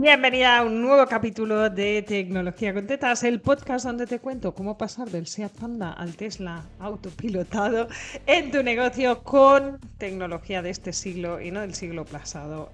Bienvenida a un nuevo capítulo de Tecnología con Tetas, el podcast donde te cuento cómo pasar del Seat Panda al Tesla autopilotado en tu negocio con tecnología de este siglo y no del siglo pasado.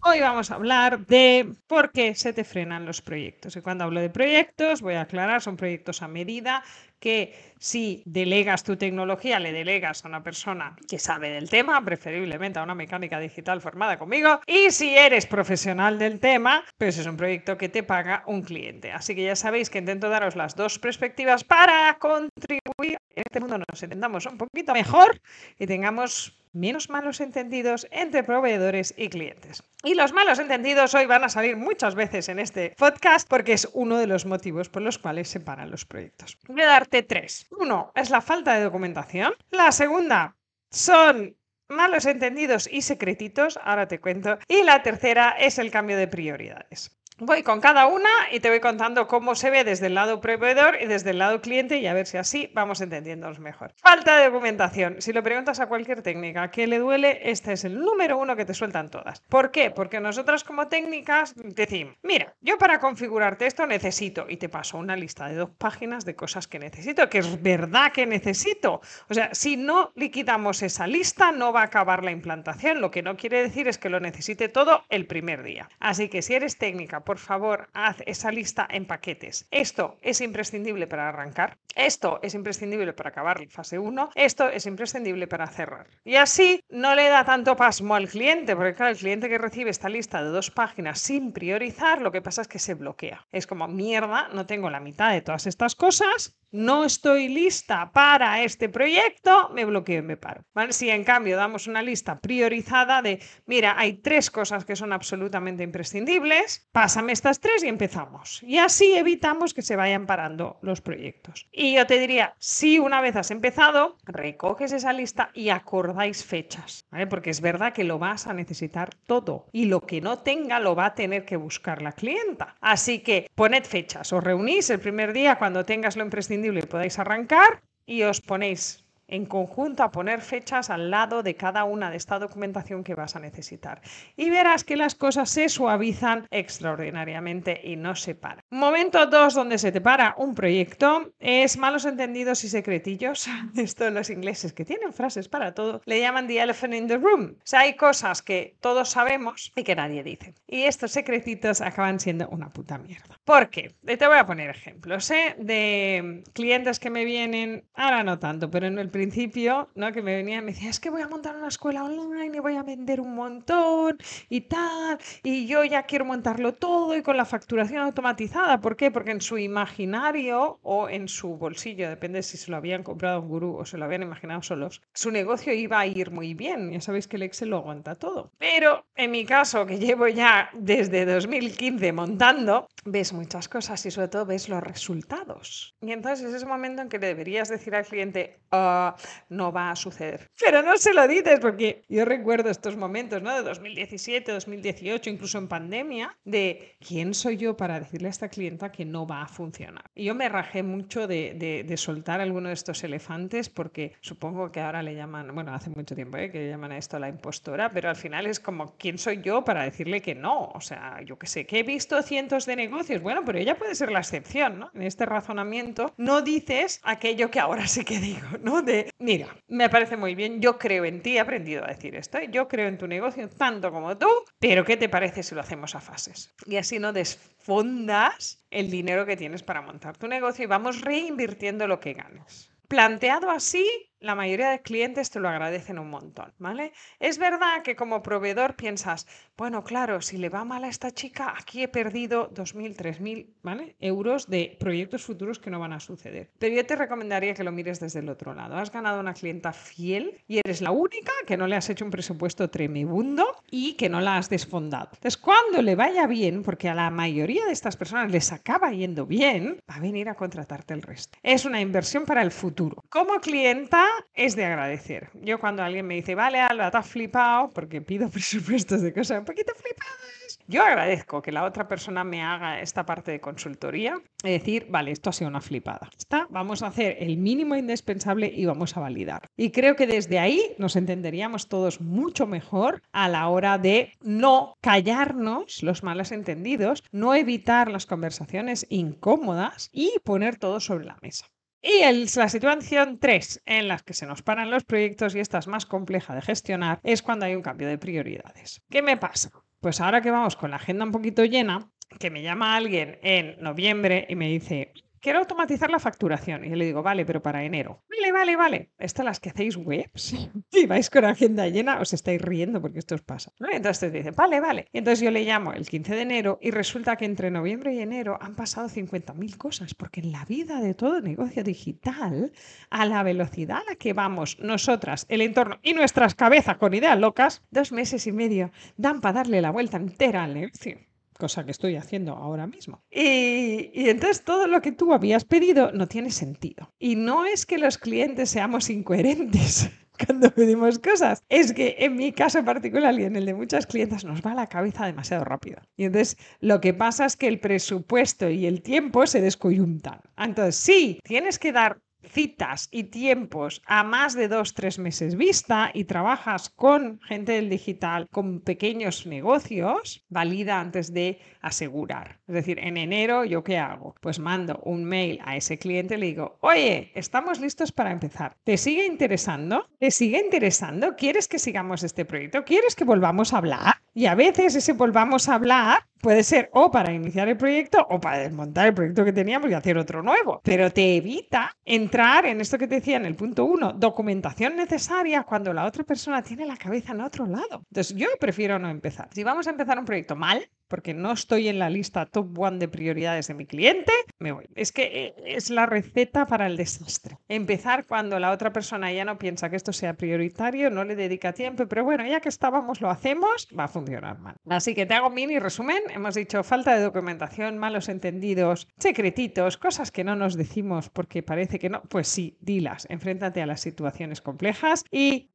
Hoy vamos a hablar de por qué se te frenan los proyectos. Y cuando hablo de proyectos, voy a aclarar, son proyectos a medida que si delegas tu tecnología, le delegas a una persona que sabe del tema, preferiblemente a una mecánica digital formada conmigo, y si eres profesional del tema, pues es un proyecto que te paga un cliente. Así que ya sabéis que intento daros las dos perspectivas para contribuir en este mundo nos entendamos un poquito mejor y tengamos menos malos entendidos entre proveedores y clientes. Y los malos entendidos hoy van a salir muchas veces en este podcast porque es uno de los motivos por los cuales se paran los proyectos. Voy a darte tres. Uno es la falta de documentación. La segunda son malos entendidos y secretitos, ahora te cuento. Y la tercera es el cambio de prioridades. Voy con cada una y te voy contando cómo se ve desde el lado proveedor y desde el lado cliente y a ver si así vamos entendiéndonos mejor. Falta de documentación. Si lo preguntas a cualquier técnica que le duele, este es el número uno que te sueltan todas. ¿Por qué? Porque nosotras como técnicas decimos, mira, yo para configurarte esto necesito y te paso una lista de dos páginas de cosas que necesito, que es verdad que necesito. O sea, si no liquidamos esa lista, no va a acabar la implantación. Lo que no quiere decir es que lo necesite todo el primer día. Así que si eres técnica, por favor, haz esa lista en paquetes. Esto es imprescindible para arrancar, esto es imprescindible para acabar la fase 1, esto es imprescindible para cerrar. Y así no le da tanto pasmo al cliente, porque claro, el cliente que recibe esta lista de dos páginas sin priorizar, lo que pasa es que se bloquea. Es como, mierda, no tengo la mitad de todas estas cosas, no estoy lista para este proyecto, me bloqueo y me paro. Si en cambio damos una lista priorizada de, mira, hay tres cosas que son absolutamente imprescindibles, pásame estas tres y empezamos. Y así evitamos que se vayan parando los proyectos. Y yo te diría, si una vez has empezado, recoges esa lista y acordáis fechas, porque es verdad que lo vas a necesitar todo y lo que no tenga lo va a tener que buscar la clienta. Así que poned fechas, os reunís el primer día cuando tengas lo imprescindible podáis arrancar y os ponéis en conjunto a poner fechas al lado de cada una de esta documentación que vas a necesitar. Y verás que las cosas se suavizan extraordinariamente y no se paran. Momento 2 donde se te para un proyecto es malos entendidos y secretillos. Esto los ingleses que tienen frases para todo le llaman the elephant in the room. O sea, hay cosas que todos sabemos y que nadie dice. Y estos secretitos acaban siendo una puta mierda. ¿Por qué? Te voy a poner ejemplos ¿eh? de clientes que me vienen, ahora no tanto, pero en el principio, ¿no? Que me venía y me decía, es que voy a montar una escuela online y voy a vender un montón y tal, y yo ya quiero montarlo todo y con la facturación automatizada. ¿Por qué? Porque en su imaginario o en su bolsillo, depende si se lo habían comprado un gurú o se lo habían imaginado solos, su negocio iba a ir muy bien. Ya sabéis que el Excel lo aguanta todo. Pero en mi caso, que llevo ya desde 2015 montando, ves muchas cosas y sobre todo ves los resultados. Y entonces es ese momento en que le deberías decir al cliente, uh, no va a suceder. Pero no se lo dices porque yo recuerdo estos momentos, ¿no? De 2017, 2018, incluso en pandemia, de quién soy yo para decirle a esta clienta que no va a funcionar. Y yo me rajé mucho de, de, soltar alguno de estos elefantes porque supongo que ahora le llaman, bueno, hace mucho tiempo ¿eh? que llaman a esto la impostora, pero al final es como, ¿quién soy yo para decirle que no? O sea, yo que sé, que he visto cientos de negocios, bueno, pero ella puede ser la excepción, ¿no? En este razonamiento no dices aquello que ahora sí que digo, ¿no? De mira, me parece muy bien, yo creo en ti, he aprendido a decir esto, yo creo en tu negocio tanto como tú, pero ¿qué te parece si lo hacemos a fases? Y así no desfondas el dinero que tienes para montar tu negocio y vamos reinvirtiendo lo que ganas. Planteado así, la mayoría de clientes te lo agradecen un montón, ¿vale? Es verdad que como proveedor piensas, bueno, claro, si le va mal a esta chica, aquí he perdido 2.000, 3.000, ¿vale? Euros de proyectos futuros que no van a suceder. Pero yo te recomendaría que lo mires desde el otro lado. Has ganado una clienta fiel y eres la única que no le has hecho un presupuesto tremibundo y que no la has desfondado. Entonces, cuando le vaya bien, porque a la mayoría de estas personas les acaba yendo bien, va a venir a contratarte el resto. Es una inversión para el futuro. Como clienta, es de agradecer. Yo cuando alguien me dice, vale, Alba, te has flipado, porque pido presupuestos de cosas un poquito flipadas, yo agradezco que la otra persona me haga esta parte de consultoría y decir, vale, esto ha sido una flipada. Está, vamos a hacer el mínimo indispensable y vamos a validar. Y creo que desde ahí nos entenderíamos todos mucho mejor a la hora de no callarnos los malos entendidos, no evitar las conversaciones incómodas y poner todo sobre la mesa. Y la situación 3 en las que se nos paran los proyectos y esta es más compleja de gestionar es cuando hay un cambio de prioridades. ¿Qué me pasa? Pues ahora que vamos con la agenda un poquito llena, que me llama alguien en noviembre y me dice, quiero automatizar la facturación. Y yo le digo, vale, pero para enero. Vale, vale, vale. Estas las que hacéis webs y vais con agenda llena, os estáis riendo porque esto os pasa. Entonces te dicen, vale, vale. Y entonces yo le llamo el 15 de enero y resulta que entre noviembre y enero han pasado 50.000 cosas, porque en la vida de todo negocio digital, a la velocidad a la que vamos nosotras, el entorno y nuestras cabezas con ideas locas, dos meses y medio dan para darle la vuelta entera al negocio cosa que estoy haciendo ahora mismo. Y, entonces todo lo que tú habías pedido no tiene sentido. Y no es que los clientes seamos incoherentes cuando pedimos cosas. Es que en mi caso particular y en el de muchas clientes nos va la cabeza demasiado rápido. Y entonces lo que pasa es que el presupuesto y el tiempo se descoyuntan. Entonces sí, tienes que dar citas y tiempos a más de dos, tres meses vista y trabajas con gente del digital, con pequeños negocios, valida antes de asegurar. Es decir, en enero, ¿yo qué hago? Pues mando un mail a ese cliente y le digo, oye, estamos listos para empezar. ¿Te sigue interesando? ¿Te sigue interesando? ¿Quieres que sigamos este proyecto? ¿Quieres que volvamos a hablar? Y a veces ese volvamos a hablar puede ser o para iniciar el proyecto o para desmontar el proyecto que teníamos y hacer otro nuevo. Pero te evita entrar en esto que te decía en el punto uno, documentación necesaria cuando la otra persona tiene la cabeza en otro lado. Entonces yo prefiero no empezar. Si vamos a empezar un proyecto mal, porque no estoy en la lista top one de prioridades de mi cliente, me voy. Es que eh, es la receta para el desastre. Empezar cuando la otra persona ya no piensa que esto sea prioritario, no le dedica tiempo, pero bueno, ya que estábamos, lo hacemos, va a funcionar mal. Así que te hago mini resumen. Hemos dicho falta de documentación, malos entendidos, secretitos, cosas que no nos decimos porque parece que no. Pues sí, dilas, enfréntate a las situaciones complejas y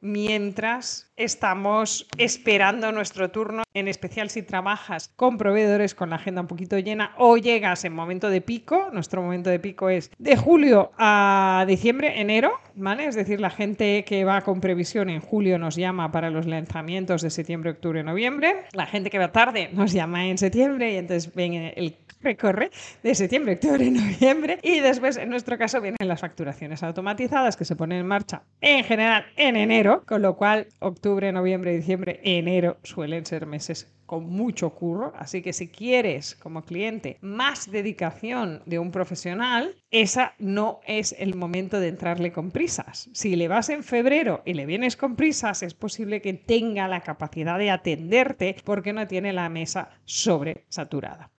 mientras estamos esperando nuestro turno, en especial si trabajas con proveedores con la agenda un poquito llena o llegas en momento de pico, nuestro momento de pico es de julio a diciembre, enero, ¿vale? Es decir, la gente que va con previsión en julio nos llama para los lanzamientos de septiembre, octubre, noviembre, la gente que va tarde nos llama en septiembre y entonces ven el recorre de septiembre, octubre, noviembre. Y después en nuestro caso vienen las facturaciones automatizadas que se ponen en marcha en general en enero, con lo cual octubre, noviembre, diciembre, enero suelen ser meses con mucho curro, así que si quieres como cliente más dedicación de un profesional, esa no es el momento de entrarle con prisas. Si le vas en febrero y le vienes con prisas, es posible que tenga la capacidad de atenderte porque no tiene la mesa sobresaturada.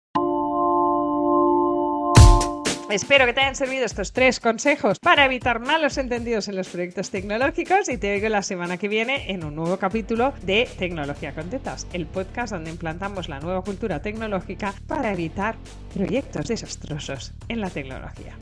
Espero que te hayan servido estos tres consejos para evitar malos entendidos en los proyectos tecnológicos y te veo la semana que viene en un nuevo capítulo de Tecnología con Tetas, el podcast donde implantamos la nueva cultura tecnológica para evitar proyectos desastrosos en la tecnología.